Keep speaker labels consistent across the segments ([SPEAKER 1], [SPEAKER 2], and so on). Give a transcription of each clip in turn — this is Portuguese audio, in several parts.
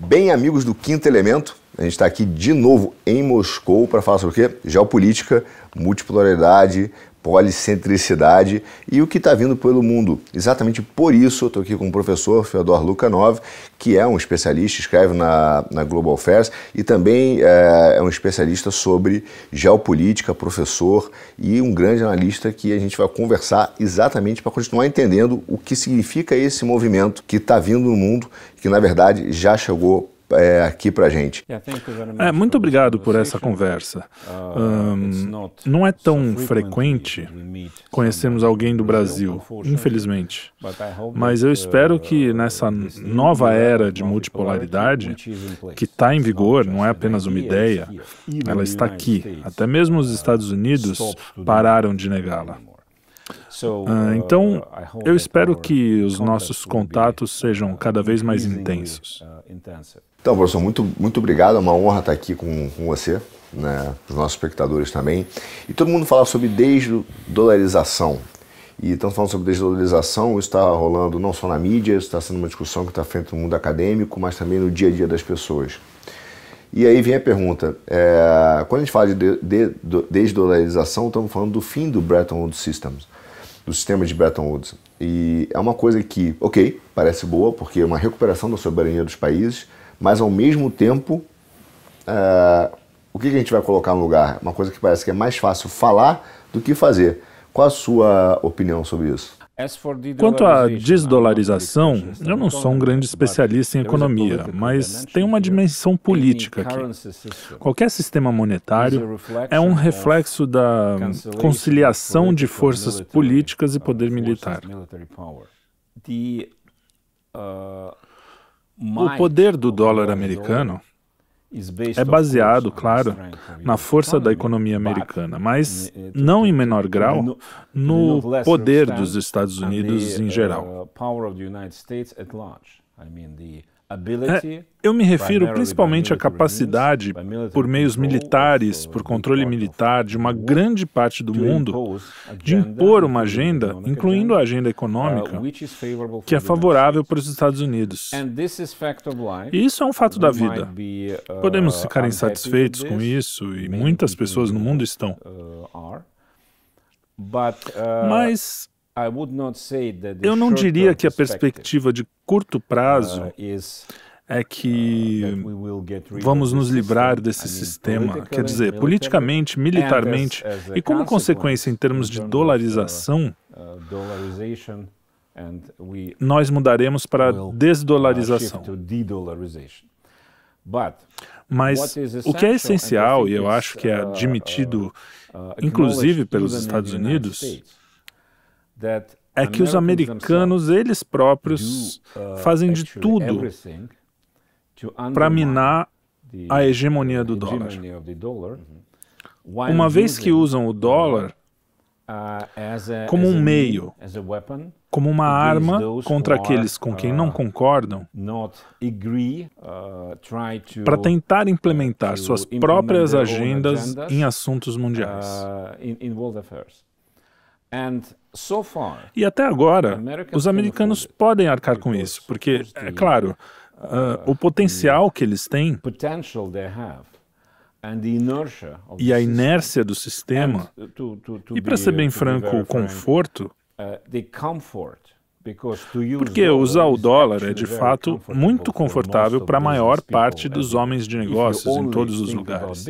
[SPEAKER 1] Bem, amigos do Quinto Elemento, a gente está aqui de novo em Moscou para falar sobre o quê? Geopolítica, multipolaridade, policentricidade e o que está vindo pelo mundo. Exatamente por isso eu estou aqui com o professor Fyodor Lukanov, que é um especialista, escreve na, na Global Affairs e também é, é um especialista sobre geopolítica, professor e um grande analista que a gente vai conversar exatamente para continuar entendendo o que significa esse movimento que está vindo no mundo, que na verdade já chegou é, aqui para a gente.
[SPEAKER 2] É, muito obrigado por essa conversa. Um, não é tão frequente conhecermos alguém do Brasil, infelizmente. Mas eu espero que nessa nova era de multipolaridade, que está em vigor, não é apenas uma ideia, ela está aqui. Até mesmo os Estados Unidos pararam de negá-la. Uh, então, eu espero que os nossos contatos sejam cada vez mais intensos.
[SPEAKER 1] Então, professor, muito, muito obrigado. É uma honra estar aqui com, com você, né, os nossos espectadores também. E todo mundo fala sobre desdolarização. E estamos falando sobre desdolarização, isso está rolando não só na mídia, isso está sendo uma discussão que está feita no mundo acadêmico, mas também no dia a dia das pessoas. E aí vem a pergunta: é, quando a gente fala de, de, de desdolarização, estamos falando do fim do Bretton Woods Systems do sistema de Bretton Woods. E é uma coisa que, ok, parece boa, porque é uma recuperação da soberania dos países, mas ao mesmo tempo, uh, o que a gente vai colocar no lugar? Uma coisa que parece que é mais fácil falar do que fazer. Qual a sua opinião sobre isso?
[SPEAKER 2] Quanto à desdolarização, eu não sou um grande especialista em economia, mas tem uma dimensão política aqui. Qualquer sistema monetário é um reflexo da conciliação de forças políticas e poder militar. O poder do dólar americano é baseado, claro, na força da economia americana, mas não em menor grau no poder dos Estados Unidos em geral. É, eu me refiro principalmente à capacidade, por meios militares, por controle militar de uma grande parte do mundo, de impor uma agenda, incluindo a agenda econômica, que é favorável para os Estados Unidos. E isso é um fato da vida. Podemos ficar insatisfeitos com isso, e muitas pessoas no mundo estão. Mas eu não diria que a perspectiva de curto prazo uh, é que uh, vamos nos livrar desse sistema. Quer dizer, politicamente, militarmente e como consequência em termos de dolarização, uh, nós mudaremos para desdolarização. Mas o que é essencial, e eu acho que é admitido, inclusive pelos Estados Unidos, é que os americanos, eles próprios, uh, fazem de tudo para minar a hegemonia do dólar. Uma vez que usam o dólar uh, como um meio, como uma arma contra aqueles com quem não uh, concordam, para tentar implementar suas próprias agendas em assuntos mundiais. E até agora, os americanos podem arcar com isso, porque, é claro, uh, o potencial que eles têm e a inércia do sistema, e para ser bem franco, o conforto, porque usar o dólar é de fato muito confortável para a maior parte dos homens de negócios em todos os lugares.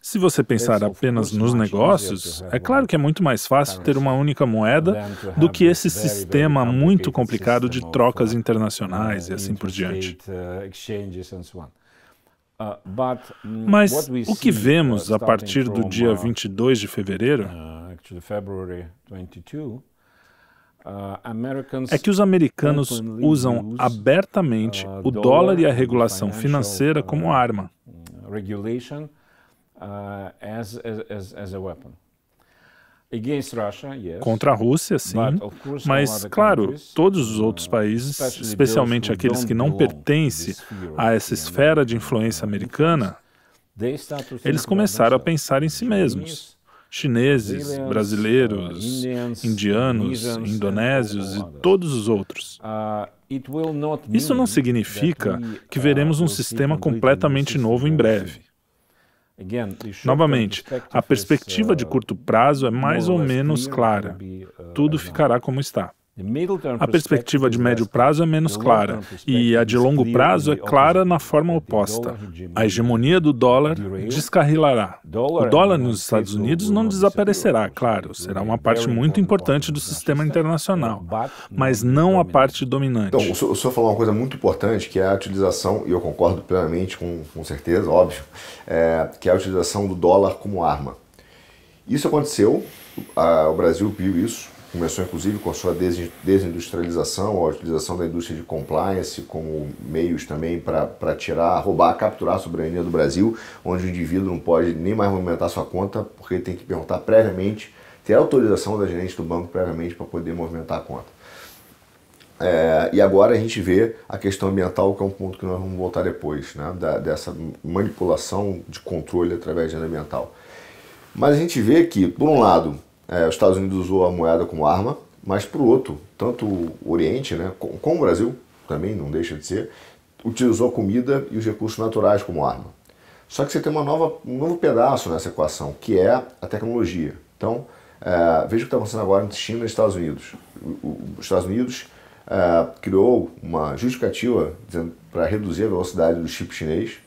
[SPEAKER 2] Se você pensar apenas nos negócios, é claro que é muito mais fácil ter uma única moeda do que esse sistema muito complicado de trocas internacionais e assim por diante. Mas o que vemos a partir do dia 22 de fevereiro é que os americanos usam abertamente uh, o dólar e a regulação financeira como uh, arma. Uh, Contra a Rússia, sim, mas, claro, todos os outros países, especialmente aqueles que não pertencem a essa esfera de influência americana, eles começaram a pensar em si mesmos chineses, brasileiros, indianos, indonésios e todos os outros. Isso não significa que veremos um sistema completamente novo em breve. Novamente, a perspectiva de curto prazo é mais ou menos clara. Tudo ficará como está. A perspectiva de médio prazo é menos clara e a de longo prazo é clara na forma oposta. A hegemonia do dólar descarrilará. O dólar nos Estados Unidos não desaparecerá, claro, será uma parte muito importante do sistema internacional, mas não a parte dominante.
[SPEAKER 1] Então, o senhor, o senhor falou uma coisa muito importante que é a utilização, e eu concordo plenamente, com, com certeza, óbvio, é, que é a utilização do dólar como arma. Isso aconteceu, a, o Brasil viu isso, começou inclusive com a sua desindustrialização, a utilização da indústria de compliance como meios também para tirar, roubar, capturar a soberania do Brasil, onde o indivíduo não pode nem mais movimentar sua conta, porque ele tem que perguntar previamente, ter autorização da gerente do banco previamente para poder movimentar a conta. É, e agora a gente vê a questão ambiental, que é um ponto que nós vamos voltar depois, né, da, dessa manipulação de controle através de ambiental. Mas a gente vê que, por um lado, é, os Estados Unidos usou a moeda como arma, mas para o outro, tanto o Oriente, né, como o Brasil, também não deixa de ser, utilizou a comida e os recursos naturais como arma. Só que você tem uma nova, um novo pedaço nessa equação, que é a tecnologia. Então, é, veja o que está acontecendo agora entre China e Estados Unidos. os Estados Unidos é, criou uma justificativa para reduzir a velocidade do chip chinês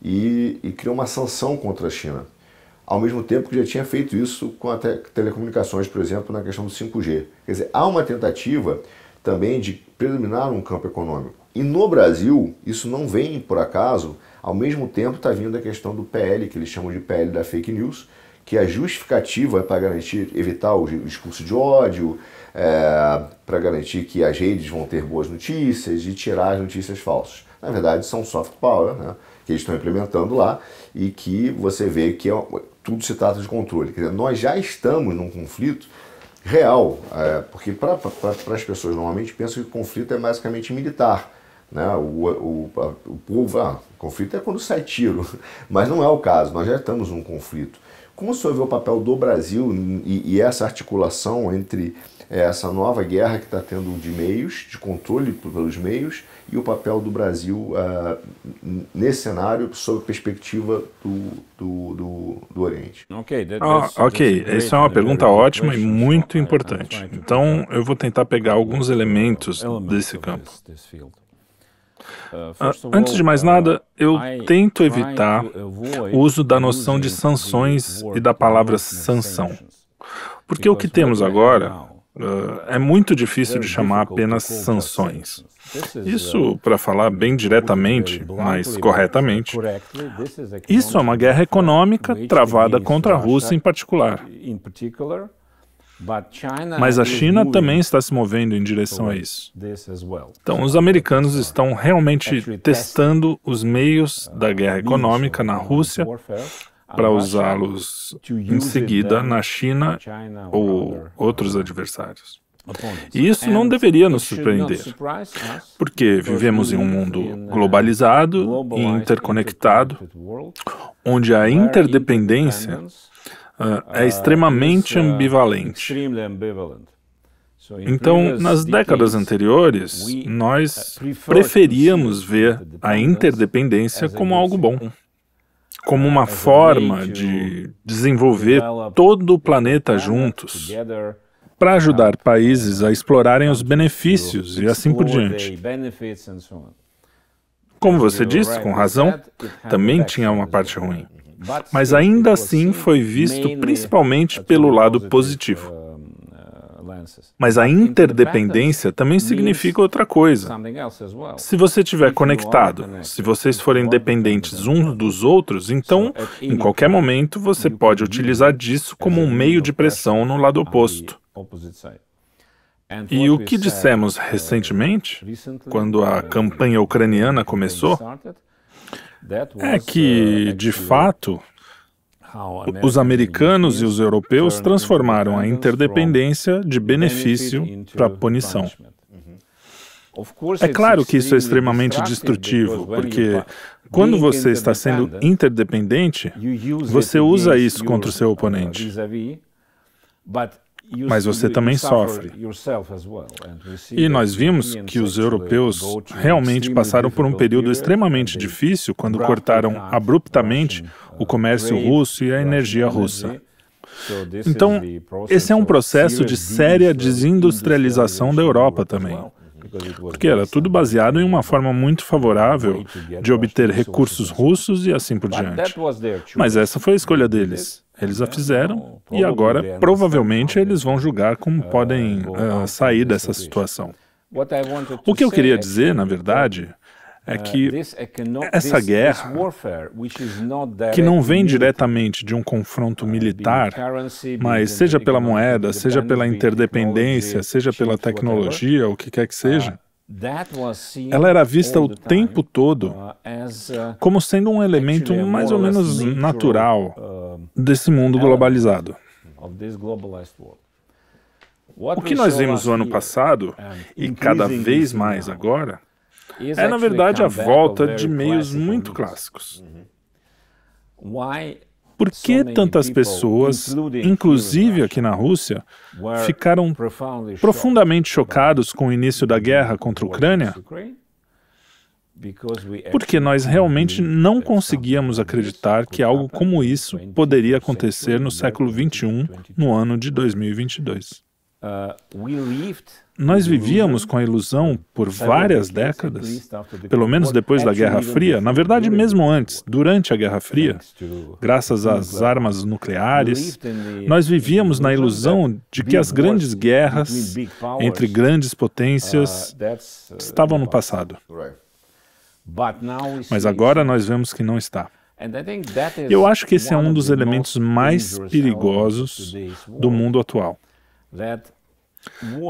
[SPEAKER 1] e, e criou uma sanção contra a China ao mesmo tempo que já tinha feito isso com a te telecomunicações, por exemplo, na questão do 5G. Quer dizer, há uma tentativa também de predominar um campo econômico. E no Brasil, isso não vem por acaso, ao mesmo tempo está vindo a questão do PL, que eles chamam de PL da fake news, que a justificativa é para garantir, evitar o discurso de ódio, é, para garantir que as redes vão ter boas notícias e tirar as notícias falsas. Na verdade, são soft power, né? que eles estão implementando lá e que você vê que é, tudo se trata de controle. Dizer, nós já estamos num conflito real, é, porque para as pessoas normalmente pensam que o conflito é basicamente militar. Né? O, o, o povo, ah, o conflito é quando sai tiro, mas não é o caso, nós já estamos num conflito. Como o senhor vê o papel do Brasil e, e essa articulação entre é, essa nova guerra que está tendo de meios, de controle pelos meios, e o papel do Brasil uh, nesse cenário sob a perspectiva do, do, do, do Oriente?
[SPEAKER 2] Ok, ah, ok, essa é uma pergunta ótima e muito importante. Então eu vou tentar pegar alguns elementos desse campo. Uh, antes de mais nada, eu tento evitar o uso da noção de sanções e da palavra sanção. Porque o que temos agora Uh, é muito difícil de chamar apenas sanções. Isso, para falar bem diretamente, mas corretamente, isso é uma guerra econômica travada contra a Rússia em particular. Mas a China também está se movendo em direção a isso. Então, os americanos estão realmente testando os meios da guerra econômica na Rússia para usá-los em seguida na China ou outros adversários. E isso não deveria nos surpreender, porque vivemos em um mundo globalizado e interconectado, onde a interdependência uh, é extremamente ambivalente. Então, nas décadas anteriores, nós preferíamos ver a interdependência como algo bom como uma forma de desenvolver todo o planeta juntos para ajudar países a explorarem os benefícios e assim por diante. Como você disse, com razão, também tinha uma parte ruim. Mas ainda assim foi visto principalmente pelo lado positivo. Mas a interdependência também significa outra coisa. Se você estiver conectado, se vocês forem dependentes uns dos outros, então, em qualquer momento, você pode utilizar disso como um meio de pressão no lado oposto. E o que dissemos recentemente, quando a campanha ucraniana começou, é que, de fato, os americanos e os europeus transformaram a interdependência de benefício para punição. É claro que isso é extremamente destrutivo, porque quando você está sendo interdependente, você usa isso contra o seu oponente. Mas você também sofre. E nós vimos que os europeus realmente passaram por um período extremamente difícil quando cortaram abruptamente o comércio russo e a energia russa. Então, esse é um processo de séria desindustrialização da Europa também porque era tudo baseado em uma forma muito favorável de obter recursos russos e assim por diante. Mas essa foi a escolha deles. Eles a fizeram e agora provavelmente eles vão julgar como podem uh, sair dessa situação. O que eu queria dizer, na verdade, é que essa guerra, que não vem diretamente de um confronto militar, mas seja pela moeda, seja pela interdependência, seja pela tecnologia, o que quer que seja, ela era vista o tempo todo como sendo um elemento mais ou menos natural desse mundo globalizado. O que nós vimos no ano passado, e cada vez mais agora, é, na verdade, a volta de meios muito clássicos. Por que tantas pessoas, inclusive aqui na Rússia, ficaram profundamente chocados com o início da guerra contra a Ucrânia? Porque nós realmente não conseguíamos acreditar que algo como isso poderia acontecer no século XXI, no ano de 2022. Nós vivíamos com a ilusão por várias décadas, pelo menos depois da Guerra Fria, na verdade, mesmo antes, durante a Guerra Fria, graças às armas nucleares, nós vivíamos na ilusão de que as grandes guerras entre grandes potências estavam no passado. Mas agora nós vemos que não está. Eu acho que esse é um dos elementos mais perigosos do mundo atual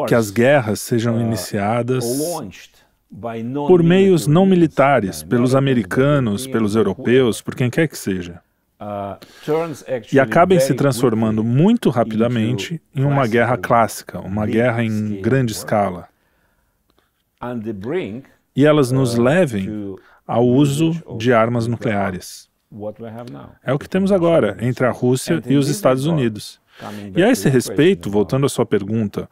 [SPEAKER 2] que as guerras sejam uh, iniciadas por meios não militares, pelos americanos, pelos europeus, por quem quer que seja. Uh, e acabem se transformando muito rapidamente em uma guerra clássica, uma guerra em grande escala. E elas nos uh, levem ao uso de armas nucleares. É o que temos agora entre a Rússia e os Estados Unidos. E a esse respeito, voltando à sua pergunta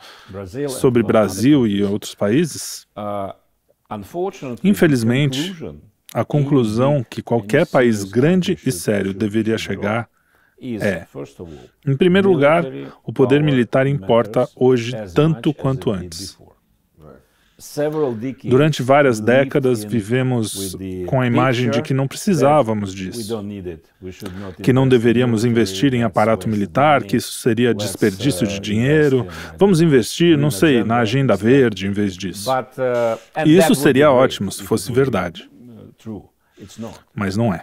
[SPEAKER 2] sobre Brasil e outros países, uh, infelizmente, a conclusão que qualquer país grande e sério deveria chegar é, em primeiro lugar, o poder militar importa hoje tanto quanto antes. Durante várias décadas, vivemos com a imagem de que não precisávamos disso, que não deveríamos investir em aparato militar, que isso seria desperdício de dinheiro. Vamos investir, não sei, na agenda verde em vez disso. Uh, e isso seria ótimo se fosse verdade. Uh, Mas não é.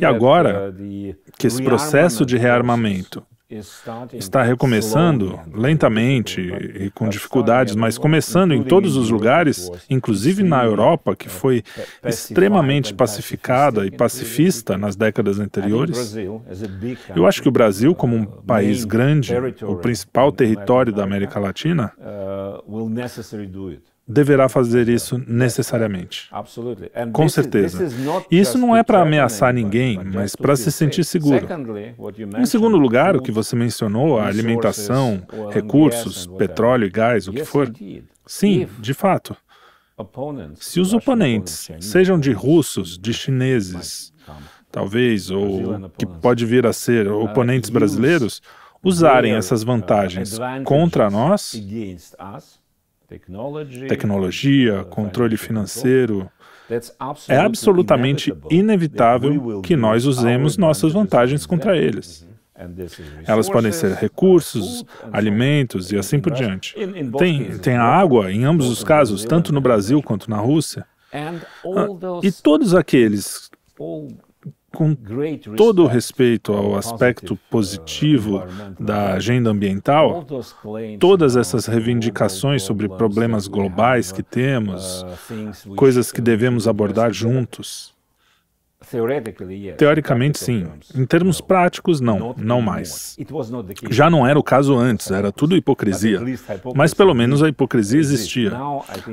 [SPEAKER 2] E agora uh, que esse processo de rearmamento está recomeçando lentamente e com dificuldades, mas começando em todos os lugares, inclusive na Europa, que foi extremamente pacificada e pacifista nas décadas anteriores. Eu acho que o Brasil, como um país grande, o principal território da América Latina, deverá fazer isso necessariamente. Com certeza. E isso não é para ameaçar ninguém, mas para se sentir seguro. Em segundo lugar, o que você mencionou, a alimentação, recursos, petróleo e gás, o que for. Sim, de fato. Se os oponentes, sejam de russos, de chineses, talvez, ou que pode vir a ser oponentes brasileiros, usarem essas vantagens contra nós, tecnologia, controle financeiro. É absolutamente inevitável que nós usemos nossas vantagens contra eles. Elas podem ser recursos, alimentos e assim por diante. Tem, tem a água em ambos os casos, tanto no Brasil quanto na Rússia. Ah, e todos aqueles com todo o respeito ao aspecto positivo da agenda ambiental, todas essas reivindicações sobre problemas globais que temos, coisas que devemos abordar juntos, Teoricamente, sim. Em termos práticos, não, não mais. Já não era o caso antes, era tudo hipocrisia. Mas pelo menos a hipocrisia existia.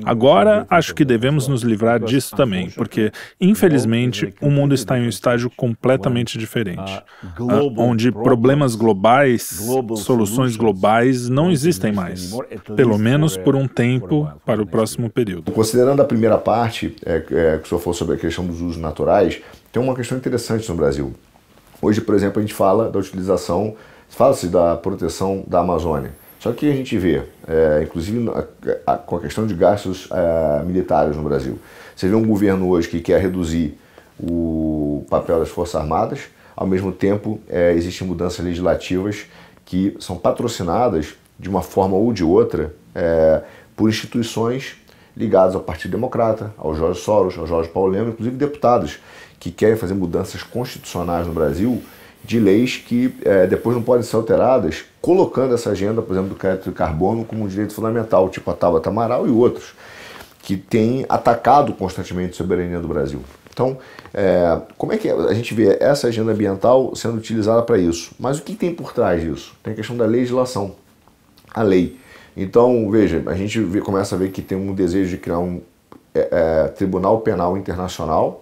[SPEAKER 2] Agora, acho que devemos nos livrar disso também, porque, infelizmente, o mundo está em um estágio completamente diferente, onde problemas globais, soluções globais não existem mais, pelo menos por um tempo para o próximo período.
[SPEAKER 1] Considerando a primeira parte, é, é, que o senhor falou sobre a questão dos usos naturais, tem uma questão interessante no Brasil. Hoje, por exemplo, a gente fala da utilização, fala-se da proteção da Amazônia. Só que a gente vê, é, inclusive a, a, com a questão de gastos é, militares no Brasil, você vê um governo hoje que quer reduzir o papel das Forças Armadas, ao mesmo tempo é, existem mudanças legislativas que são patrocinadas de uma forma ou de outra é, por instituições ligadas ao Partido Democrata, ao Jorge Soros, ao Jorge Paulo Lema, inclusive deputados que querem fazer mudanças constitucionais no Brasil de leis que é, depois não podem ser alteradas, colocando essa agenda, por exemplo, do crédito de carbono como um direito fundamental, tipo a Tabata Amaral e outros, que têm atacado constantemente a soberania do Brasil. Então, é, como é que a gente vê essa agenda ambiental sendo utilizada para isso? Mas o que tem por trás disso? Tem a questão da legislação, a lei. Então, veja, a gente vê, começa a ver que tem um desejo de criar um é, é, Tribunal Penal Internacional,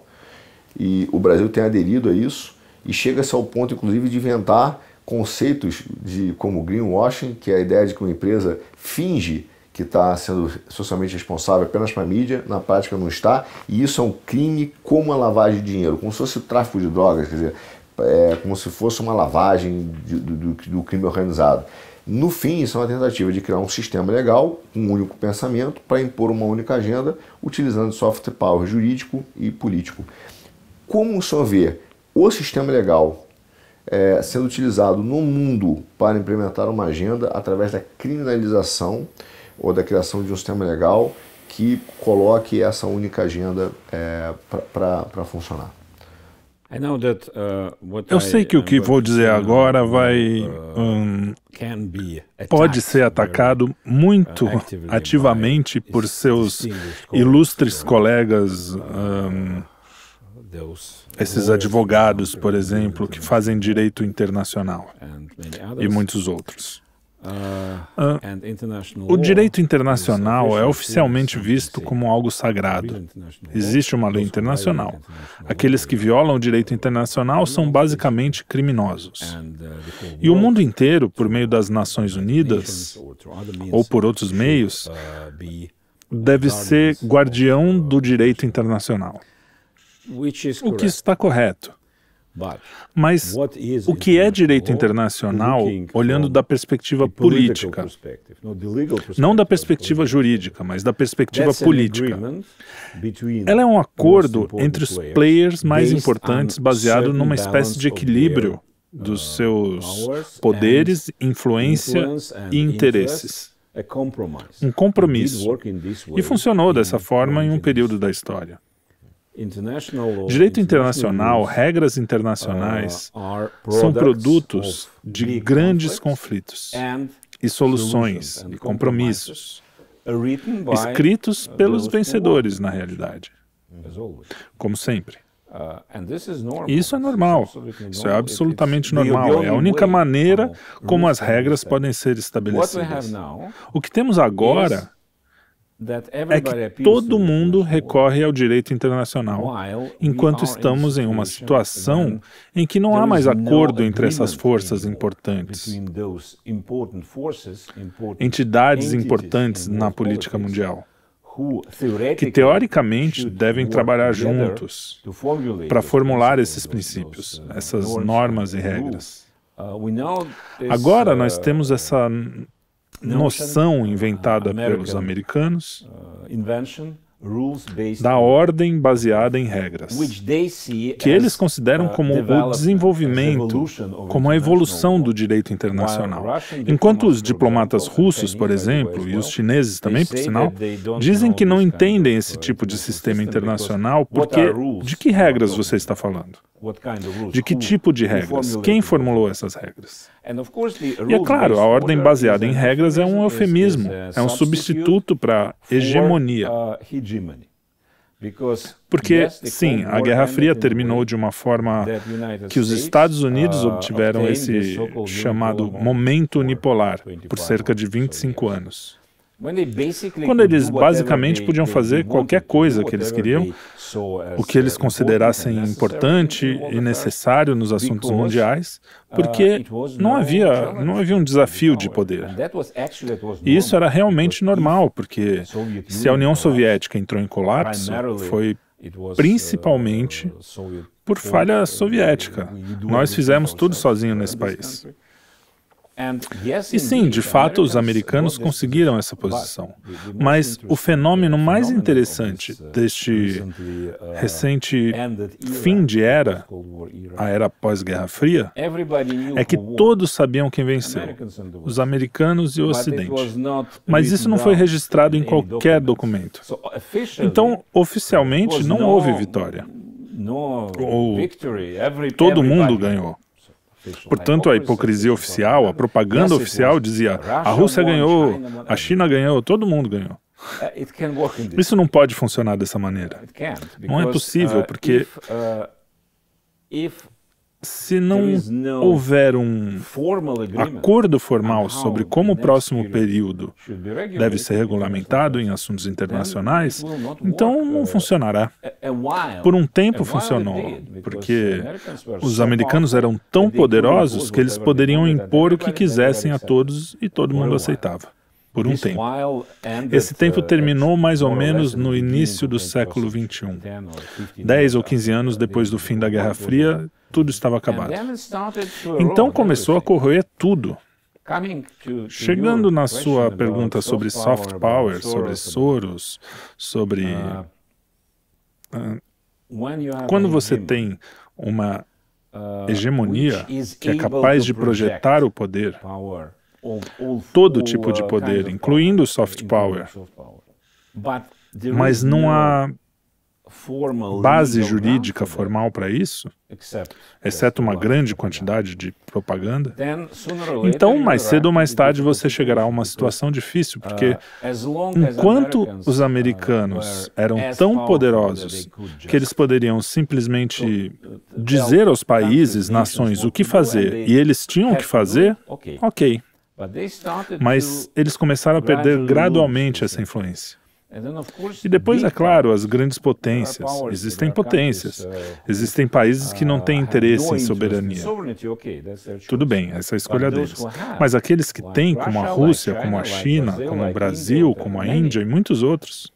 [SPEAKER 1] e o Brasil tem aderido a isso e chega-se ao ponto, inclusive, de inventar conceitos de como greenwashing, que é a ideia de que uma empresa finge que está sendo socialmente responsável apenas para a mídia, na prática não está, e isso é um crime como a lavagem de dinheiro, como se fosse o tráfico de drogas, quer dizer, é como se fosse uma lavagem do, do crime organizado. No fim, isso é uma tentativa de criar um sistema legal, um único pensamento, para impor uma única agenda, utilizando soft power jurídico e político. Como o senhor vê o sistema legal é, sendo utilizado no mundo para implementar uma agenda através da criminalização ou da criação de um sistema legal que coloque essa única agenda é, para funcionar?
[SPEAKER 2] Uh, Eu sei que o que vou dizer agora vai uh, um, pode ser atacado muito uh, ativamente por seus ilustres colegas um, esses advogados, por exemplo, que fazem direito internacional e muitos outros. Uh, o direito internacional é oficialmente visto como algo sagrado. Existe uma lei internacional. Aqueles que violam o direito internacional são basicamente criminosos. E o mundo inteiro, por meio das Nações Unidas ou por outros meios, deve ser guardião do direito internacional. O que está correto. Mas o que é direito internacional, olhando da perspectiva política? Não da perspectiva jurídica, mas da perspectiva política. Ela é um acordo entre os players mais importantes baseado numa espécie de equilíbrio dos uh, seus poderes, influência e interesses. Um compromisso. E funcionou dessa forma em um período da história. Direito internacional, regras internacionais uh, são produtos de grandes conflitos e soluções e compromissos escritos pelos vencedores, na realidade, como sempre. Uh, e isso é normal, isso é absolutamente normal, é a única maneira como as regras podem ser estabelecidas. O que temos agora é que todo mundo recorre ao direito internacional, enquanto estamos em uma situação em que não há mais acordo entre essas forças importantes, entidades importantes na política mundial, que teoricamente devem trabalhar juntos para formular esses princípios, uh, essas normas e regras. Uh, Agora nós uh, temos essa noção inventada pelos americanos da ordem baseada em regras, que eles consideram como o desenvolvimento, como a evolução do direito internacional. Enquanto os diplomatas russos, por exemplo, e os chineses também, por sinal, dizem que não entendem esse tipo de sistema internacional porque de que regras você está falando? De que tipo de regras? Quem formulou essas regras? E é claro, a ordem baseada em regras é um eufemismo, é um substituto para hegemonia. Porque, sim, a Guerra Fria terminou de uma forma que os Estados Unidos uh, obtiveram esse chamado momento unipolar por cerca de 25 anos. Quando eles basicamente podiam fazer qualquer coisa que eles queriam, o que eles considerassem importante e necessário nos assuntos mundiais, porque não havia, não havia um desafio de poder. E isso era realmente normal, porque se a União Soviética entrou em colapso, foi principalmente por falha soviética. Nós fizemos tudo sozinho nesse país. E sim, de fato, os americanos conseguiram essa posição. Mas o fenômeno mais interessante deste recente fim de era, a era pós-Guerra Fria, é que todos sabiam quem venceu, os americanos e o Ocidente. Mas isso não foi registrado em qualquer documento. Então, oficialmente, não houve vitória. Ou todo mundo ganhou. Portanto, a hipocrisia oficial, a propaganda oficial dizia: a Rússia ganhou, a China ganhou, todo mundo ganhou. Uh, Isso não pode funcionar dessa maneira. Não é possível, uh, porque se não houver um acordo formal sobre como o próximo período deve ser regulamentado em assuntos internacionais, então não funcionará. Por um tempo funcionou, porque os americanos eram tão poderosos que eles poderiam impor o que quisessem a todos e todo mundo aceitava por um tempo. Esse tempo terminou mais ou menos no início do século XXI. Dez ou quinze anos depois do fim da Guerra Fria, tudo estava acabado. Então começou a corroer tudo. Chegando na sua pergunta sobre soft power, sobre Soros, sobre. Uh, quando você tem uma uh, hegemonia que é capaz de projetar o poder, todo tipo de poder, incluindo o soft power, mas não há base jurídica formal para isso, exceto uma grande quantidade de propaganda, então mais cedo ou mais tarde você chegará a uma situação difícil, porque enquanto os uh, americanos eram tão poderosos que eles poderiam simplesmente dizer aos países, nações, o que fazer, e eles tinham que fazer, ok. Mas eles começaram a perder gradualmente essa influência. E depois, é claro, as grandes potências. Existem potências. Uh, Existem países que não têm uh, interesse em soberania. Tudo bem, essa é a escolha deles. Mas aqueles que têm, como a Rússia, como a China, como o Brasil, como a Índia e muitos outros,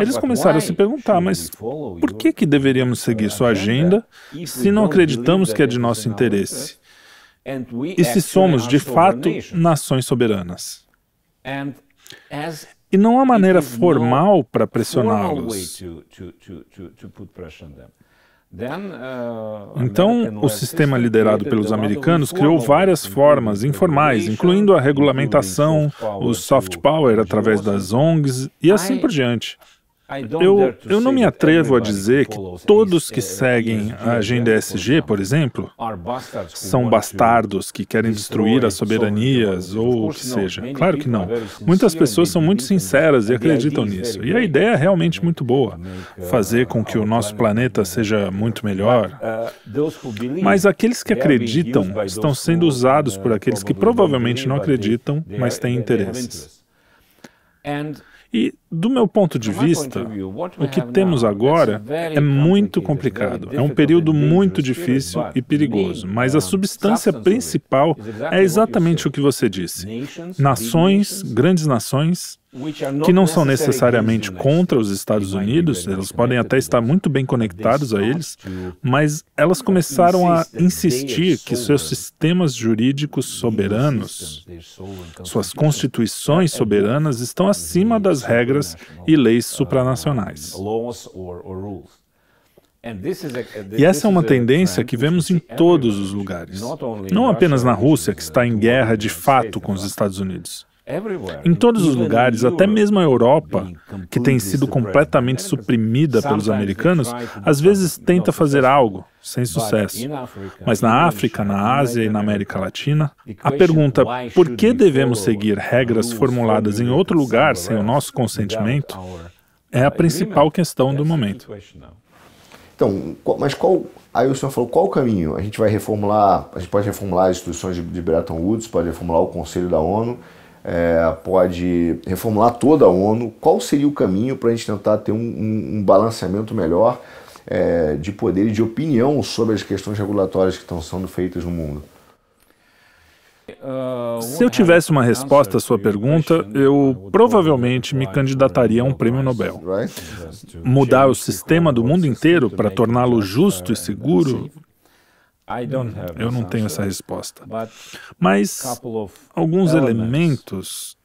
[SPEAKER 2] eles começaram a se perguntar, mas por que, que deveríamos seguir sua agenda se não acreditamos que é de nosso interesse? E se somos, de fato, nações soberanas? E não há maneira formal para pressioná-los. Uh, então, o sistema liderado pelos americanos criou várias formas informais, incluindo a regulamentação, o soft power através das ONGs e assim por diante. Eu, eu não me atrevo a dizer que todos que seguem a agenda ESG, por exemplo, são bastardos que querem destruir as soberanias ou o que seja. Claro que não. Muitas pessoas são muito sinceras e acreditam nisso. E a ideia é realmente muito boa fazer com que o nosso planeta seja muito melhor. Mas aqueles que acreditam estão sendo usados por aqueles que provavelmente não acreditam, mas têm interesses. E, do meu ponto de vista, o que temos agora é muito complicado. É um período muito difícil e perigoso, mas a substância principal é exatamente o que você disse. Nações, grandes nações, que não são necessariamente contra os Estados Unidos, elas podem até estar muito bem conectados a eles, mas elas começaram a insistir que seus sistemas jurídicos soberanos, suas constituições soberanas, estão acima das regras e leis supranacionais. E essa é uma tendência que vemos em todos os lugares, não apenas na Rússia, que está em guerra de fato com os Estados Unidos. Em todos os lugares, até mesmo a Europa, que tem sido completamente suprimida pelos americanos, às vezes tenta fazer algo, sem sucesso. Mas na África, na Ásia e na América Latina, a pergunta por que devemos seguir regras formuladas em outro lugar sem o nosso consentimento é a principal questão do momento.
[SPEAKER 1] Então, mas qual. Aí o senhor falou qual o caminho? A gente vai reformular, a gente pode reformular as instituições de, Bretton Woods, pode reformular o Conselho da ONU, é, pode reformular toda a ONU. Qual seria o caminho para a gente tentar ter um, um, um balanceamento melhor é, de poder e de opinião sobre as questões regulatórias que estão sendo feitas no mundo?
[SPEAKER 2] Se eu tivesse uma resposta à sua pergunta, eu provavelmente me candidataria a um prêmio Nobel. Mudar o sistema do mundo inteiro para torná-lo justo e seguro? Eu não tenho essa resposta. Mas alguns elementos.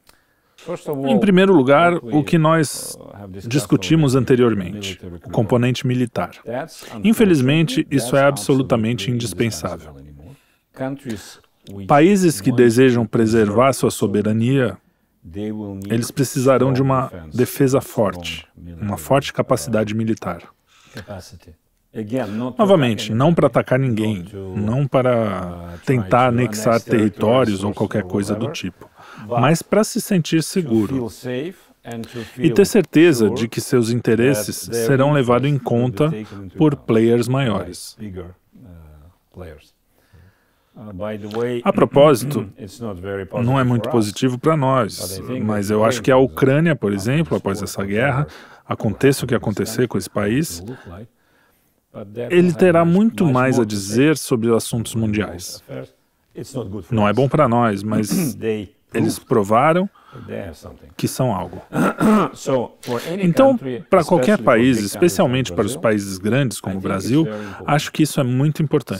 [SPEAKER 2] Em primeiro lugar, o que nós discutimos anteriormente, o componente militar. Infelizmente, isso é absolutamente indispensável. Países que desejam preservar sua soberania, eles precisarão de uma defesa forte, uma forte capacidade militar. Novamente, não para atacar ninguém, não para tentar anexar territórios ou qualquer coisa do tipo, mas para se sentir seguro. e ter certeza de que seus interesses serão levados em conta por players maiores. A propósito, não é muito positivo para nós, mas eu acho que a Ucrânia, por exemplo, após essa guerra, aconteça o que acontecer com esse país, ele terá muito mais a dizer sobre assuntos mundiais. Não é bom para nós, mas eles provaram que são algo. Então, para qualquer país, especialmente para os países grandes como o Brasil, acho que isso é muito importante.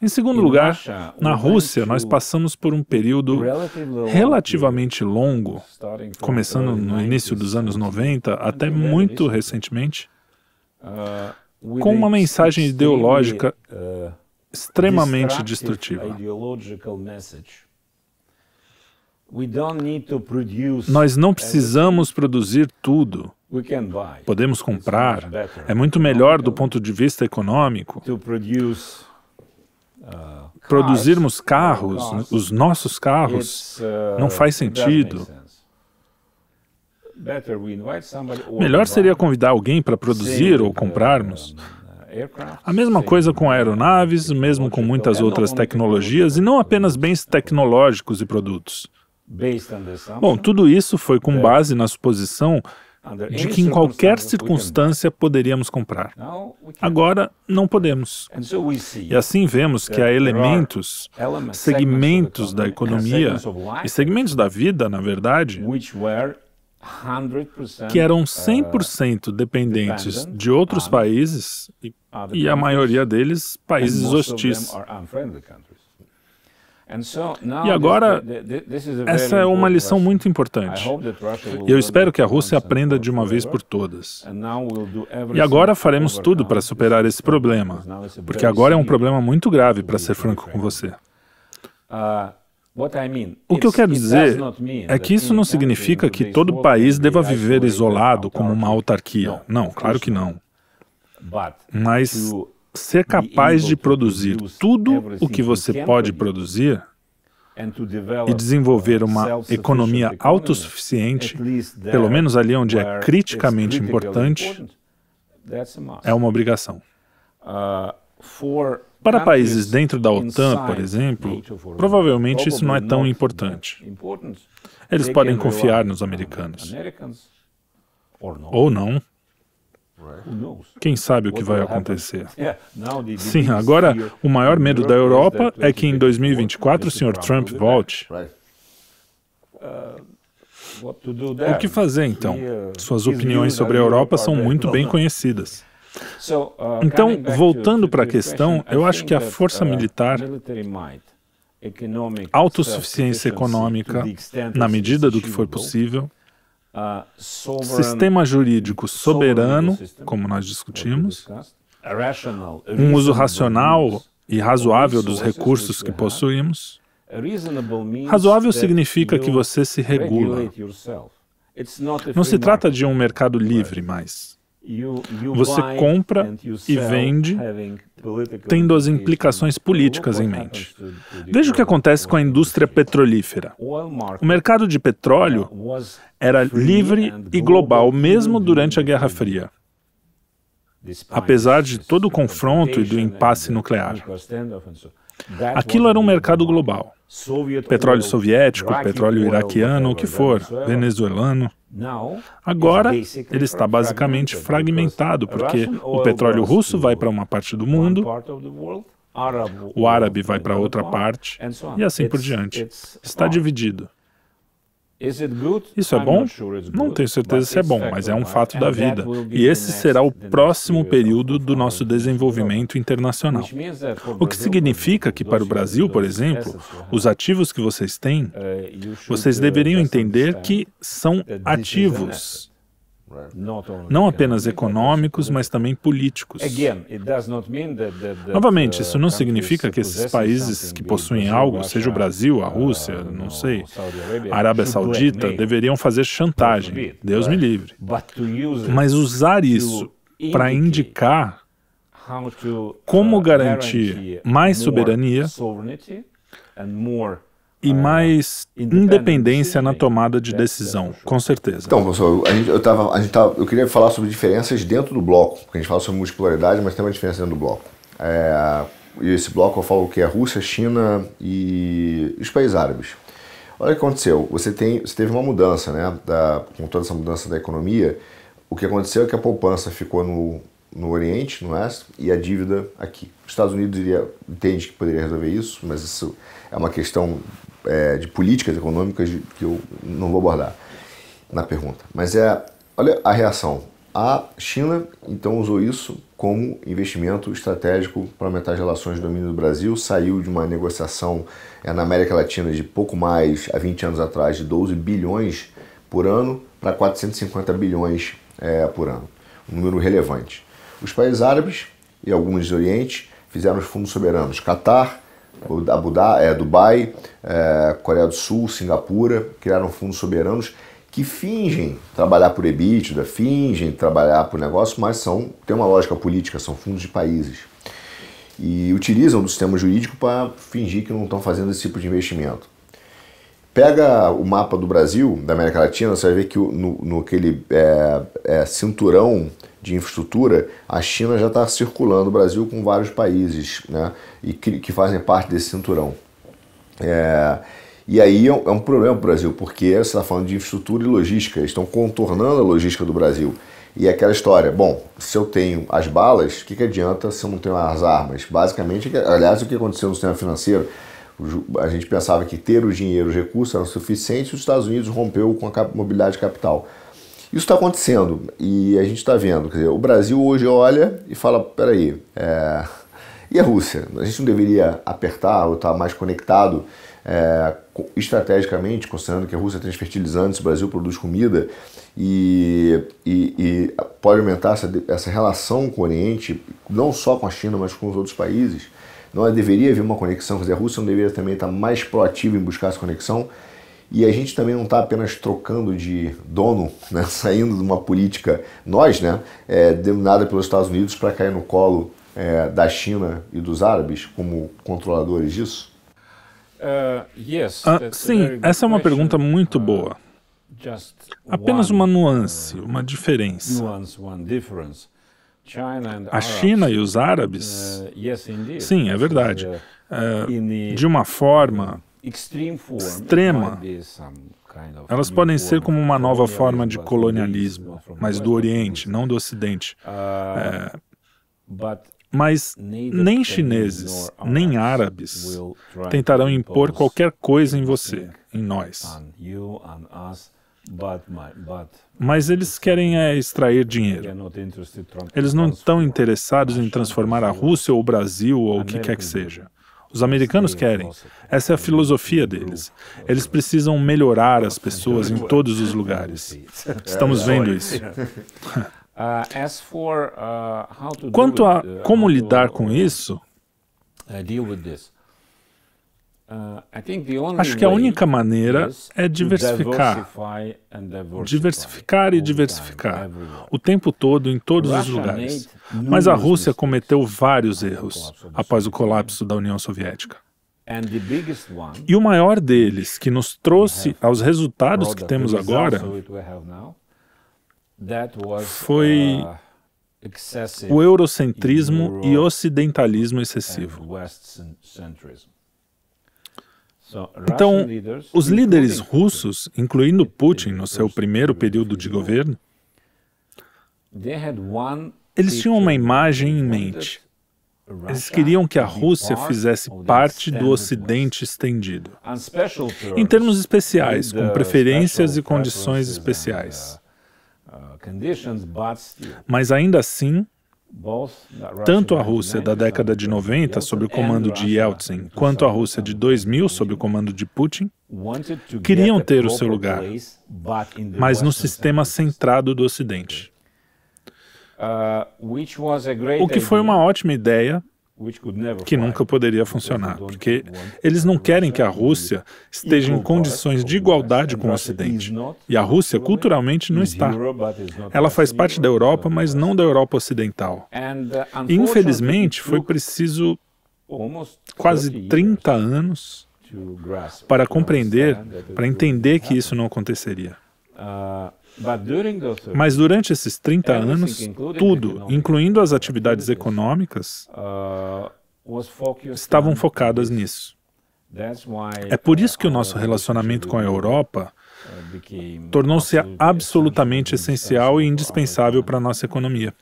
[SPEAKER 2] Em segundo lugar, na Rússia, nós passamos por um período relativamente longo, começando no início dos anos 90 até muito recentemente, com uma mensagem ideológica extremamente destrutiva. Nós não precisamos produzir tudo. Podemos comprar. É muito melhor do ponto de vista econômico. Uh, Produzirmos carros, os nossos carros, uh, não faz sentido. Melhor seria convidar alguém para produzir ou comprarmos. A mesma coisa com aeronaves, mesmo com muitas outras tecnologias, e não apenas bens tecnológicos e produtos. Bom, tudo isso foi com base na suposição de que em qualquer circunstância poderíamos comprar. Agora não podemos. E assim vemos que há elementos, segmentos da economia e segmentos da vida, na verdade, que eram 100% dependentes de outros países e a maioria deles países hostis. E agora, essa é uma lição muito importante. E eu espero que a Rússia aprenda de uma vez por todas. E agora faremos tudo para superar esse problema, porque agora é um problema muito grave, para ser franco com você. Uh, o que eu quero dizer é que isso não significa que todo país deva viver isolado como uma autarquia. Não, claro que não. Mas ser capaz de produzir tudo o que você pode produzir e desenvolver uma economia autossuficiente, pelo menos ali onde é criticamente importante, é uma obrigação. Uh, Para países dentro da OTAN, por exemplo, provavelmente isso não é tão importante. Eles podem confiar nos americanos. Ou não. Quem sabe o que vai acontecer? Sim, agora o maior medo da Europa é que em 2024 o Sr. Trump volte. O que fazer então? Suas opiniões sobre a Europa são muito bem conhecidas. Então, voltando para a questão, eu acho que a força militar, autossuficiência econômica, na medida do que for possível, sistema jurídico soberano, como nós discutimos, um uso racional e razoável dos recursos que possuímos. Razoável significa que você se regula. Não se trata de um mercado livre mais. Você compra e vende tendo as implicações políticas em mente. Veja o que acontece com a indústria petrolífera. O mercado de petróleo era livre e global mesmo durante a Guerra Fria, apesar de todo o confronto e do impasse nuclear. Aquilo era um mercado global. Petróleo soviético, petróleo iraquiano, o que for, venezuelano. Agora, ele está basicamente fragmentado, porque o petróleo russo vai para uma parte do mundo, o árabe vai para outra parte, e assim por diante. Está dividido. Isso é bom? Não tenho certeza se é bom, mas é um fato da vida. E esse será o próximo período do nosso desenvolvimento internacional. O que significa que, para o Brasil, por exemplo, os ativos que vocês têm, uh, vocês deveriam entender que são ativos não apenas econômicos, mas também políticos. Novamente, isso não significa que esses países que possuem algo, seja o Brasil, a Rússia, uh, não sei, a Arábia Saudita, deveriam fazer chantagem. Deus me livre. Mas usar isso para indicar como uh, garantir mais soberania e ah, mais independência na tomada de decisão, com certeza.
[SPEAKER 1] Então, professor, a gente, eu, tava, a gente tava, eu queria falar sobre diferenças dentro do bloco, porque a gente fala sobre multipolaridade, mas tem uma diferença dentro do bloco. É, e esse bloco eu falo que é Rússia, China e os países árabes. Olha o que aconteceu. Você, tem, você teve uma mudança, né? Da, com toda essa mudança da economia, o que aconteceu é que a poupança ficou no, no Oriente, no Oeste, e a dívida aqui. Os Estados Unidos iria, entende que poderia resolver isso, mas isso é uma questão é, de políticas econômicas que eu não vou abordar na pergunta. Mas é, olha a reação. A China, então, usou isso como investimento estratégico para aumentar as relações de domínio do Brasil, saiu de uma negociação é, na América Latina de pouco mais, há 20 anos atrás, de 12 bilhões por ano para 450 bilhões é, por ano. Um número relevante. Os países árabes e alguns do Oriente fizeram os fundos soberanos. Catar, Abu Dhabi, é, Dubai, é, Coreia do Sul, Singapura, criaram fundos soberanos que fingem trabalhar por EBITDA, fingem trabalhar por negócio, mas são tem uma lógica política, são fundos de países. E utilizam do sistema jurídico para fingir que não estão fazendo esse tipo de investimento. Pega o mapa do Brasil, da América Latina, você vai ver que no, no aquele é, é, cinturão de infraestrutura, a China já está circulando o Brasil com vários países né, e que, que fazem parte desse cinturão. É, e aí é um, é um problema para o Brasil, porque você está falando de infraestrutura e logística, eles estão contornando a logística do Brasil. E é aquela história, bom, se eu tenho as balas, o que, que adianta se eu não tenho as armas? Basicamente, aliás, o que aconteceu no sistema financeiro, a gente pensava que ter o dinheiro, os recursos eram suficientes e os Estados Unidos rompeu com a mobilidade capital. Isso está acontecendo e a gente está vendo. Dizer, o Brasil hoje olha e fala: peraí, é... e a Rússia? A gente não deveria apertar ou estar tá mais conectado é, estrategicamente, considerando que a Rússia tem fertilizantes, o Brasil produz comida e, e, e pode aumentar essa, essa relação com o Oriente, não só com a China, mas com os outros países. Não deveria haver uma conexão, quer dizer, a Rússia não deveria também estar mais proativa em buscar essa conexão. E a gente também não está apenas trocando de dono, né, saindo de uma política, nós, né, é, dominada pelos Estados Unidos, para cair no colo é, da China e dos árabes como controladores disso?
[SPEAKER 2] Uh, yes, ah, sim, essa é uma pergunta muito uh, boa. Apenas uma nuance, uma diferença. A China e os árabes? Uh, sim, é verdade. Uh, de uma forma extrema. Elas podem ser como uma nova forma de colonialismo, mas do Oriente, não do Ocidente. É, mas nem chineses, nem árabes tentarão impor qualquer coisa em você, em nós. Mas eles querem é, extrair dinheiro. Eles não estão interessados em transformar a Rússia ou o Brasil ou o que quer que seja. Os americanos querem. Essa é a filosofia deles. Eles precisam melhorar as pessoas em todos os lugares. Estamos vendo isso. Quanto a como lidar com isso, Acho que a única maneira é diversificar. Diversificar e diversificar. O tempo todo, em todos os lugares. Mas a Rússia cometeu vários erros após o colapso da União Soviética. E o maior deles, que nos trouxe aos resultados que temos agora, foi uh, o eurocentrismo e ocidentalismo excessivo. Então, os líderes russos, incluindo Putin no seu primeiro período de governo, eles tinham uma imagem em mente. Eles queriam que a Rússia fizesse parte do Ocidente estendido, em termos especiais, com preferências e condições especiais. Mas ainda assim, tanto a Rússia da década de 90, sob o comando de Yeltsin, quanto a Rússia de 2000, sob o comando de Putin, queriam ter o seu lugar, mas no sistema centrado do Ocidente. O que foi uma ótima ideia que nunca poderia funcionar, porque eles não querem que a Rússia esteja em condições de igualdade com o Ocidente. E a Rússia, culturalmente, não está. Ela faz parte da Europa, mas não da Europa Ocidental. Uh, e, infelizmente, foi preciso quase 30 anos para compreender, para entender que isso não aconteceria. Uh, mas durante esses 30 anos, tudo, incluindo as atividades econômicas, uh, estavam focadas nisso. É por isso que o nosso relacionamento com a Europa uh, tornou-se absolutamente essencial e indispensável para a nossa economia.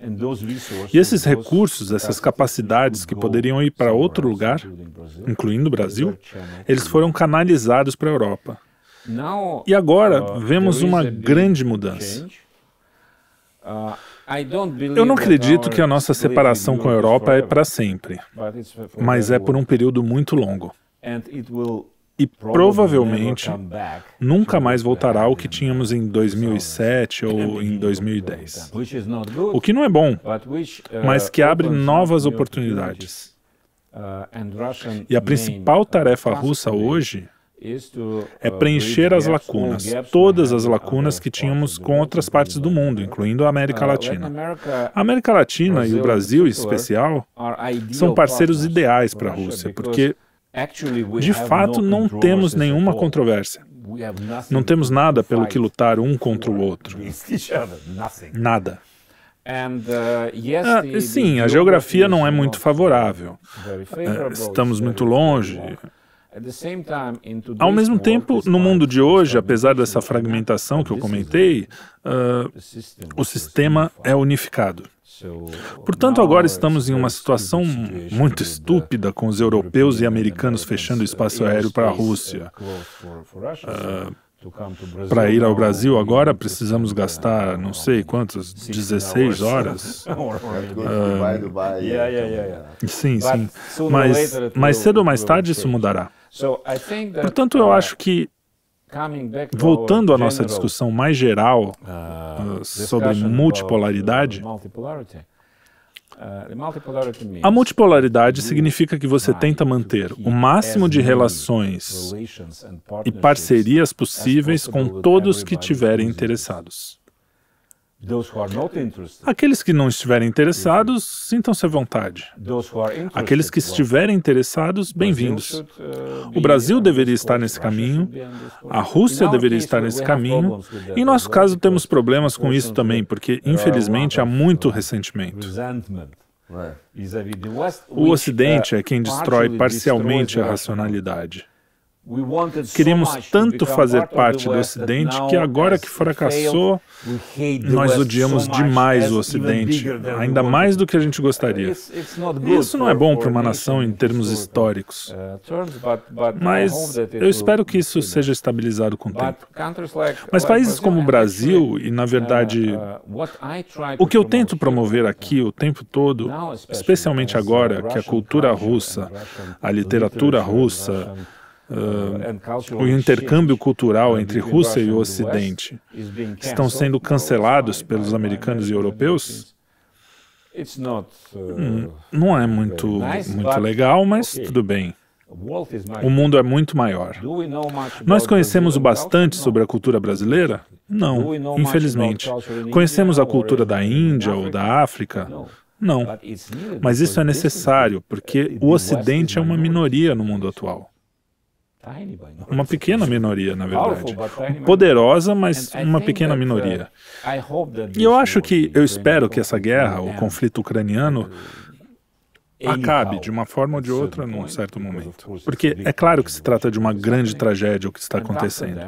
[SPEAKER 2] E esses recursos, essas capacidades que poderiam ir para outro lugar, incluindo o Brasil, eles foram canalizados para a Europa. E agora uh, vemos uma grande mudança. Uh, Eu não acredito que a nossa separação com a Europa é para sempre, mas é por um período muito longo. E provavelmente nunca mais voltará ao que tínhamos em 2007 ou em 2010. O que não é bom, uh, mas que abre novas oportunidades. E a principal tarefa russa hoje é preencher as lacunas, todas as lacunas que tínhamos com outras partes do mundo, incluindo a América Latina. A América Latina e o Brasil, em especial, são parceiros ideais para a Rússia, porque, de fato, não temos nenhuma controvérsia. Não temos nada pelo que lutar um contra o outro. Nada. Ah, sim, a geografia não é muito favorável. Ah, estamos muito longe. Ao mesmo tempo, no mundo de hoje, apesar dessa fragmentação que eu comentei, uh, o sistema é unificado. Portanto, agora estamos em uma situação muito estúpida com os europeus e americanos fechando o espaço aéreo para a Rússia. Uh, para ir ao Brasil agora precisamos gastar não sei quantas, 16 horas. Uh, sim, sim. Mas mais cedo ou mais tarde isso mudará. Portanto, eu uh, acho que, voltando à nossa discussão mais geral uh, sobre multipolaridade, a multipolaridade significa que você tenta manter o máximo de relações e parcerias possíveis com todos que tiverem interessados. Aqueles que não estiverem interessados, sintam-se à vontade. Aqueles que estiverem interessados, bem-vindos. Uh, o Brasil deveria estar nesse caminho, a Rússia deveria estar nesse caminho. Em nosso caso, temos problemas com isso também, porque, infelizmente, há muito ressentimento. O Ocidente uh, é quem destrói parcialmente a racionalidade. Queríamos tanto fazer parte do Ocidente que agora que fracassou, nós odiamos demais o Ocidente, ainda mais do que a gente gostaria. Isso não é bom para uma nação em termos históricos. Uh, Mas eu espero que isso seja estabilizado com o tempo. Mas países como o Brasil, e na verdade, uh, uh, o que eu tento promover aqui o tempo todo, especialmente agora que a cultura russa, a literatura russa, uh, o intercâmbio cultural entre Rússia e o Ocidente estão sendo cancelados pelos americanos e europeus, hum, não é muito, muito legal, mas tudo bem. O mundo é muito maior. Nós conhecemos o bastante sobre a cultura brasileira? Não, infelizmente. Conhecemos a cultura da Índia ou da África? Não. Mas isso é necessário, porque o Ocidente é uma minoria no mundo atual. Uma pequena minoria, na verdade. Poderosa, mas uma pequena minoria. E eu acho que, eu espero que essa guerra, o conflito ucraniano, acabe de uma forma ou de outra num certo momento. Porque é claro que se trata de uma grande tragédia o que está acontecendo.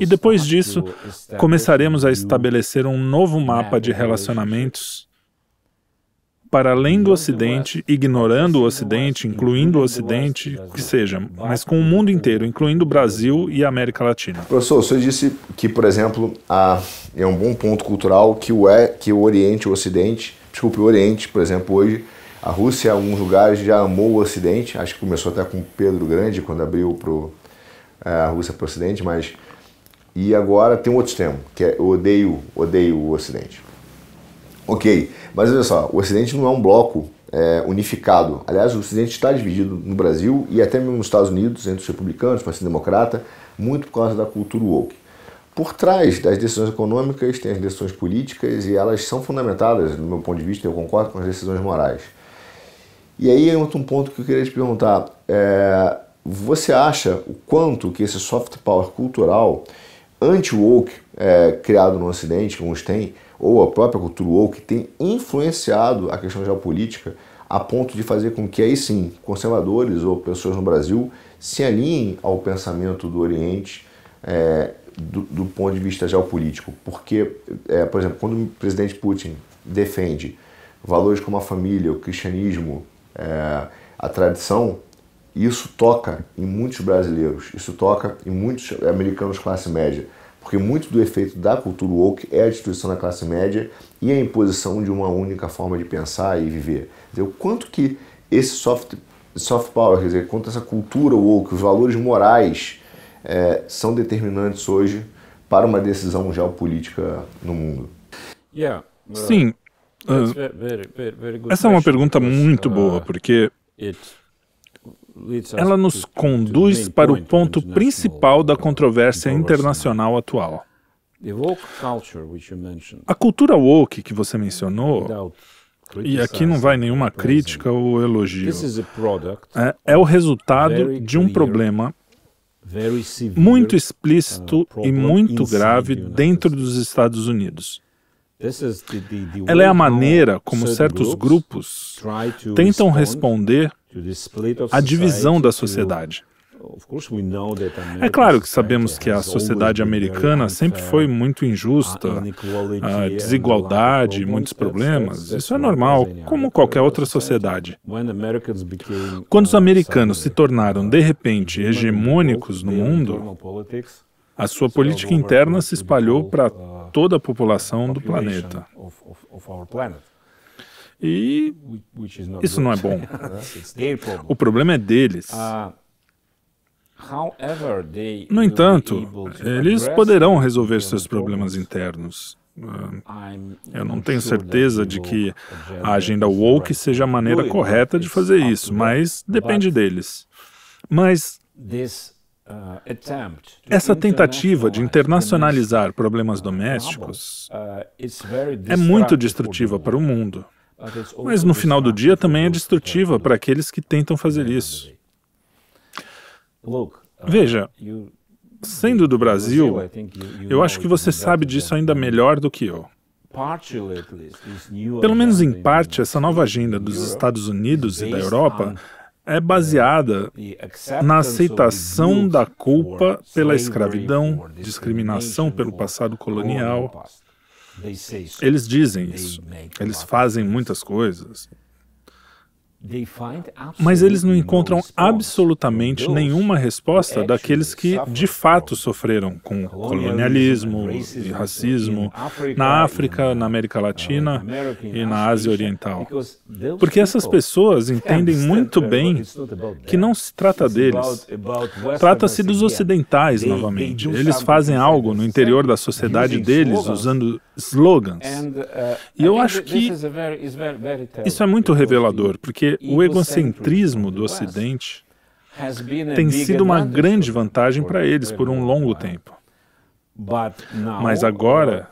[SPEAKER 2] E depois disso, começaremos a estabelecer um novo mapa de relacionamentos para além do Ocidente, ignorando o Ocidente, incluindo o Ocidente, que seja, mas com o mundo inteiro, incluindo o Brasil e a América Latina.
[SPEAKER 1] Professor, você disse que, por exemplo, a, é um bom ponto cultural que o, é, que o Oriente o Ocidente, desculpe, o Oriente, por exemplo, hoje, a Rússia, em alguns lugares, já amou o Ocidente, acho que começou até com Pedro Grande, quando abriu pro, é, a Rússia para o Ocidente, mas. E agora tem um outro extremo, que é eu odeio, odeio o Ocidente. Ok, mas olha só, o Ocidente não é um bloco é, unificado. Aliás, o Ocidente está dividido no Brasil e até mesmo nos Estados Unidos, entre os republicanos, o Partido Democrata, muito por causa da cultura woke. Por trás das decisões econômicas tem as decisões políticas e elas são fundamentadas, do meu ponto de vista, eu concordo com as decisões morais. E aí entra um ponto que eu queria te perguntar. É, você acha o quanto que esse soft power cultural anti-woke é, criado no Ocidente, que uns têm, ou a própria cultura woke tem influenciado a questão geopolítica a ponto de fazer com que aí sim conservadores ou pessoas no Brasil se alinhem ao pensamento do Oriente é, do, do, ponto de vista geopolítico. Porque, é, por exemplo, quando o presidente Putin defende valores como a família, o cristianismo, é, a tradição, isso toca em muitos brasileiros, isso toca em muitos americanos classe média porque muito do efeito da cultura woke é a destruição da classe média e a imposição de uma única forma de pensar e viver. Dizer, o quanto que esse soft, soft power, quer dizer, quanto essa cultura woke, os valores morais é, são determinantes hoje para uma decisão geopolítica no mundo?
[SPEAKER 2] Uh, Sim. Uh, essa é uma pergunta muito boa, uh, porque ela nos conduz para o ponto principal da controvérsia internacional. atual. A cultura woke que você mencionou, e aqui não vai nenhuma crítica ou elogio, é, é o resultado de um problema muito explícito e muito grave dentro dos Estados Unidos. Ela é a maneira como certos grupos tentam responder à divisão da sociedade. É claro que sabemos que a sociedade americana sempre foi muito injusta, a desigualdade, muitos problemas. Isso é normal, como qualquer outra sociedade. Quando os americanos se tornaram, de repente, hegemônicos no mundo, a sua política interna se espalhou para toda a população do planeta. E isso não é bom. O problema é deles. No entanto, eles poderão resolver seus problemas internos. Uh, eu não tenho certeza de que a agenda woke seja a maneira correta de fazer isso, mas depende deles. Mas essa tentativa de internacionalizar problemas domésticos é muito destrutiva para o mundo. Mas no final do dia também é destrutiva para aqueles que tentam fazer isso. Veja, sendo do Brasil, eu acho que você sabe disso ainda melhor do que eu. Pelo menos em parte, essa nova agenda dos Estados Unidos e da Europa é baseada na aceitação da culpa pela escravidão, discriminação pelo passado colonial, eles dizem isso. Eles fazem muitas coisas. Mas eles não encontram absolutamente nenhuma resposta daqueles que de fato sofreram com colonialismo e racismo na África, na América Latina e na Ásia Oriental. Porque essas pessoas entendem muito bem que não se trata deles. Trata-se dos ocidentais novamente. Eles fazem algo no interior da sociedade deles usando slogans. E eu acho que isso é muito revelador, porque o egocentrismo do Ocidente tem sido uma grande vantagem para eles por um longo tempo. Mas agora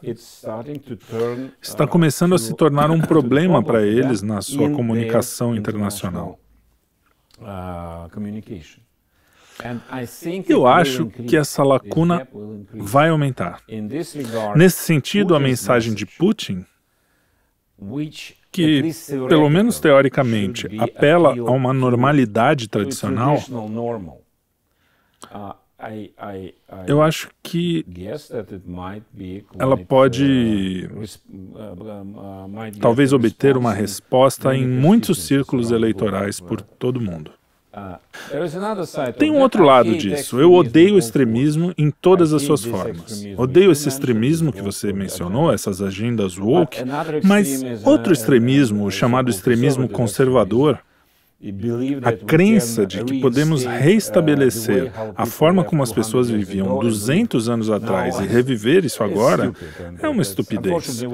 [SPEAKER 2] está começando a se tornar um problema para eles na sua comunicação internacional. Eu acho que essa lacuna vai aumentar. Nesse sentido, a mensagem de Putin, que, pelo menos teoricamente, apela a uma normalidade tradicional, eu acho que ela pode talvez obter uma resposta em muitos círculos eleitorais por todo o mundo. Tem um outro lado disso. Eu odeio o extremismo em todas as suas formas. Odeio esse extremismo que você mencionou, essas agendas woke, mas outro extremismo, o chamado extremismo conservador, a crença de que podemos reestabelecer a forma como as pessoas viviam 200 anos atrás e reviver isso agora é uma estupidez.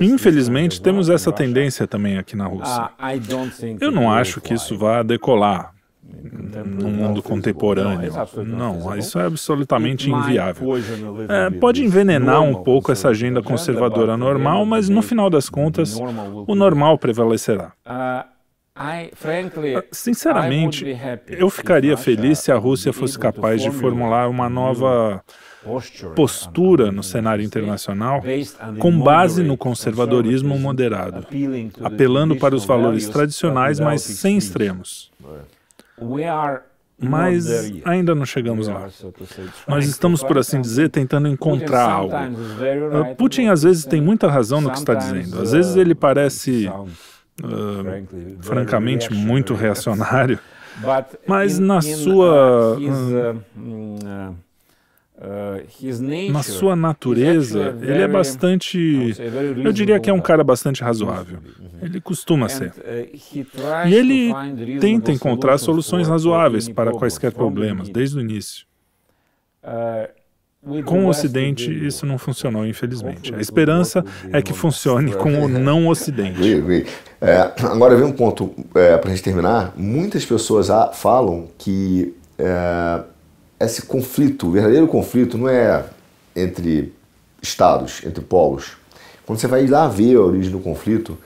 [SPEAKER 2] Infelizmente, temos essa tendência também aqui na Rússia. Eu não acho que isso vá decolar no mundo contemporâneo. Não, isso é absolutamente inviável. É, pode envenenar um pouco essa agenda conservadora normal, mas no final das contas, o normal prevalecerá. Ah, sinceramente, eu ficaria feliz se a Rússia fosse capaz de formular uma nova postura no cenário internacional com base no conservadorismo moderado, apelando para os valores tradicionais, mas sem extremos. Mas ainda não chegamos lá. Nós estamos, por assim dizer, tentando encontrar algo. Ah, Putin às vezes tem muita razão no que está dizendo. Às vezes ele parece uh, francamente muito reacionário, mas na sua uh, na sua natureza, ele é bastante. Eu diria que é um cara bastante razoável. Ele costuma ser. E ele tenta encontrar soluções razoáveis para quaisquer problemas, desde o início. Com o Ocidente, isso não funcionou, infelizmente. A esperança é que funcione com o não Ocidente.
[SPEAKER 1] É, agora, vem um ponto é, para a gente terminar. Muitas pessoas falam que é, esse conflito, o verdadeiro conflito, não é entre estados, entre polos. Quando você vai lá ver a origem do conflito,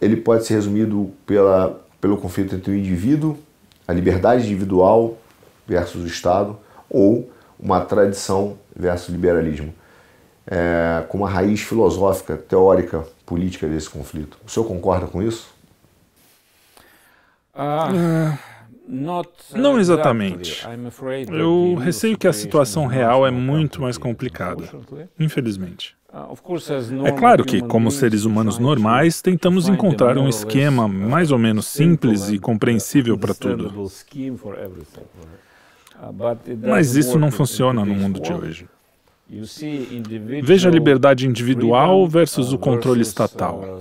[SPEAKER 1] ele pode ser resumido pela, pelo conflito entre o indivíduo, a liberdade individual versus o Estado, ou uma tradição versus liberalismo, é, com uma raiz filosófica, teórica, política desse conflito. O senhor concorda com isso?
[SPEAKER 2] Uh, não exatamente. Eu receio que a situação real é muito mais complicada, infelizmente. Uh, é claro que, como seres humanos normais, tentamos encontrar um esquema mais ou menos simples e compreensível para tudo. Mas isso não funciona no mundo de hoje. Veja a liberdade individual versus o controle estatal.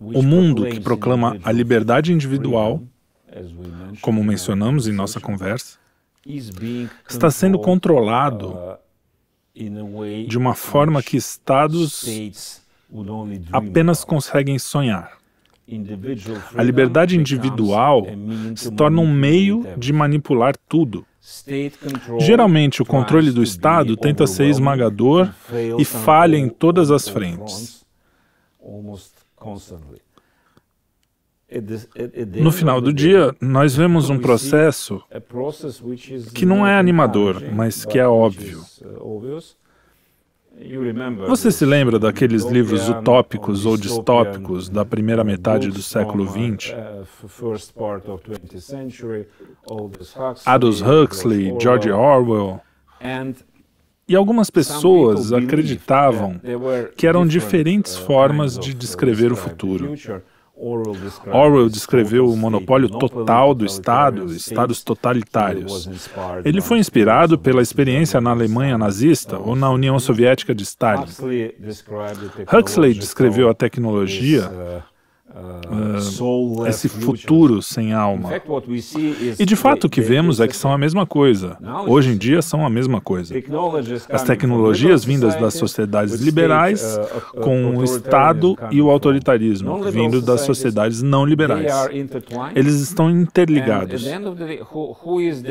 [SPEAKER 2] O mundo que proclama a liberdade individual, como mencionamos em nossa conversa, está sendo controlado de uma forma que estados apenas conseguem sonhar. A liberdade individual se torna um meio de manipular tudo. Geralmente, o controle do Estado tenta ser esmagador e falha em todas as frentes. No final do dia, nós vemos um processo que não é animador, mas que é óbvio. Você se lembra daqueles livros utópicos ou distópicos da primeira metade do século XX? Aldous Huxley, George Orwell. E algumas pessoas acreditavam que eram diferentes formas de descrever o futuro. Orwell descreveu o monopólio total do Estado, estados totalitários. Ele foi inspirado pela experiência na Alemanha nazista ou na União Soviética de Stalin. Huxley descreveu a tecnologia uh, esse futuro sem alma. E de fato o que vemos é que são a mesma coisa. Hoje em dia são a mesma coisa. As tecnologias vindas das sociedades liberais com o Estado e o autoritarismo vindo das sociedades não liberais. Eles estão interligados.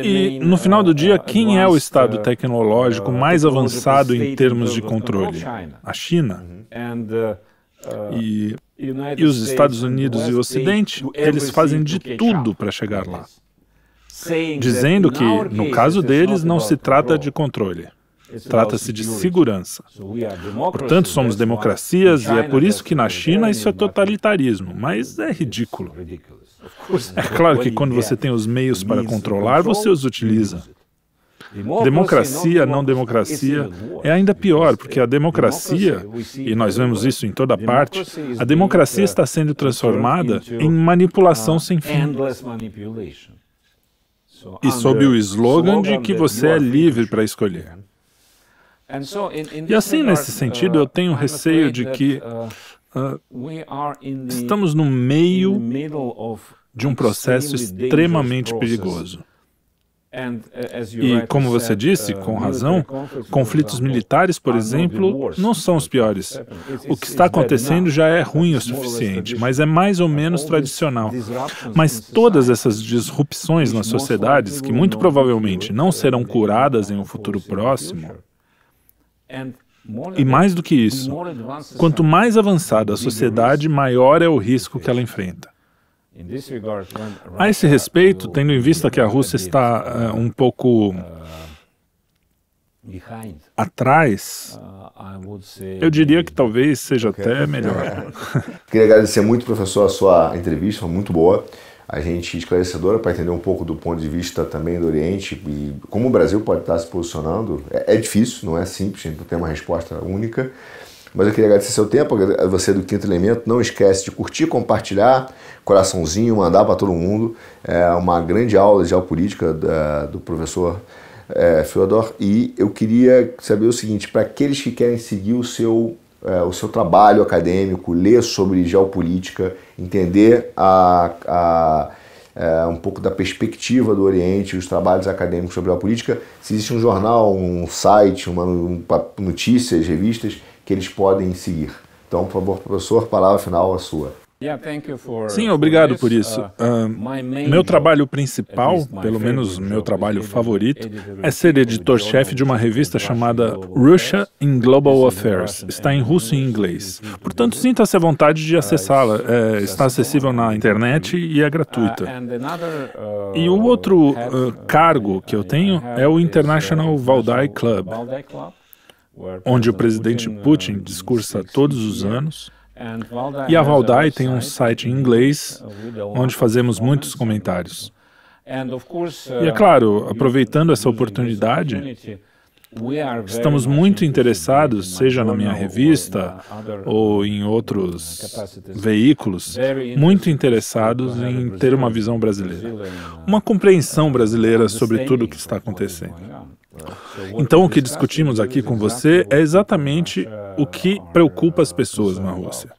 [SPEAKER 2] E no final do dia, quem é o Estado tecnológico mais avançado em termos de controle? A China. E e os Estados Unidos e o Ocidente, eles fazem de tudo para chegar lá, dizendo que, no caso deles, não se trata de controle. Trata-se de segurança. Portanto, somos democracias e é por isso que na China isso é totalitarismo, mas é ridículo. É claro que quando você tem os meios para controlar, você os utiliza. Democracia, não democracia, é ainda pior, porque a democracia, e nós vemos isso em toda parte, a democracia está sendo transformada em manipulação sem fim. E sob o slogan de que você é livre para escolher. E assim, nesse sentido, eu tenho receio de que uh, estamos no meio de um processo extremamente perigoso. Uh, e, como você disse, uh, com razão, conflitos militares, por exemplo, não são os piores. O que está acontecendo já é ruim o suficiente, mas é mais ou menos tradicional. Mas todas essas disrupções nas sociedades, que muito provavelmente não serão curadas em um futuro próximo, e mais do que isso, quanto mais avançada a sociedade, maior é o risco que ela enfrenta. A esse respeito, tendo em vista que a Rússia está uh, um pouco atrás, eu diria que talvez seja até melhor.
[SPEAKER 1] Queria agradecer muito, professor, a sua entrevista, foi muito boa. A gente esclarecedora para entender um pouco do ponto de vista também do Oriente e como o Brasil pode estar se posicionando. É, é difícil, não é simples, a gente não tem uma resposta única. Mas eu queria agradecer seu tempo, você do Quinto Elemento. Não esquece de curtir, compartilhar, coraçãozinho, mandar para todo mundo. É uma grande aula de geopolítica da, do professor é, Fyodor. E eu queria saber o seguinte: para aqueles que querem seguir o seu, é, o seu trabalho acadêmico, ler sobre geopolítica, entender a, a é, um pouco da perspectiva do Oriente, os trabalhos acadêmicos sobre a política, se existe um jornal, um site, uma, um, notícias, revistas que eles podem seguir. Então, por favor, professor, palavra final a sua.
[SPEAKER 2] Sim, obrigado por isso. Uh, meu trabalho principal, pelo menos meu trabalho favorito, é ser editor-chefe de uma revista chamada Russia in Global Affairs. Está em russo e inglês. Portanto, sinta-se à vontade de acessá-la. É, está acessível na internet e é gratuita. E o outro uh, cargo que eu tenho é o International Valdai Club onde o presidente Putin discursa todos os anos. E a Valdai tem um site em inglês onde fazemos muitos comentários. E é claro, aproveitando essa oportunidade, Estamos muito interessados, seja na minha revista ou em outros veículos, muito interessados em ter uma visão brasileira, uma compreensão brasileira sobre tudo o que está acontecendo. É. Então, o que discutimos aqui com você é exatamente o que preocupa as pessoas na Rússia.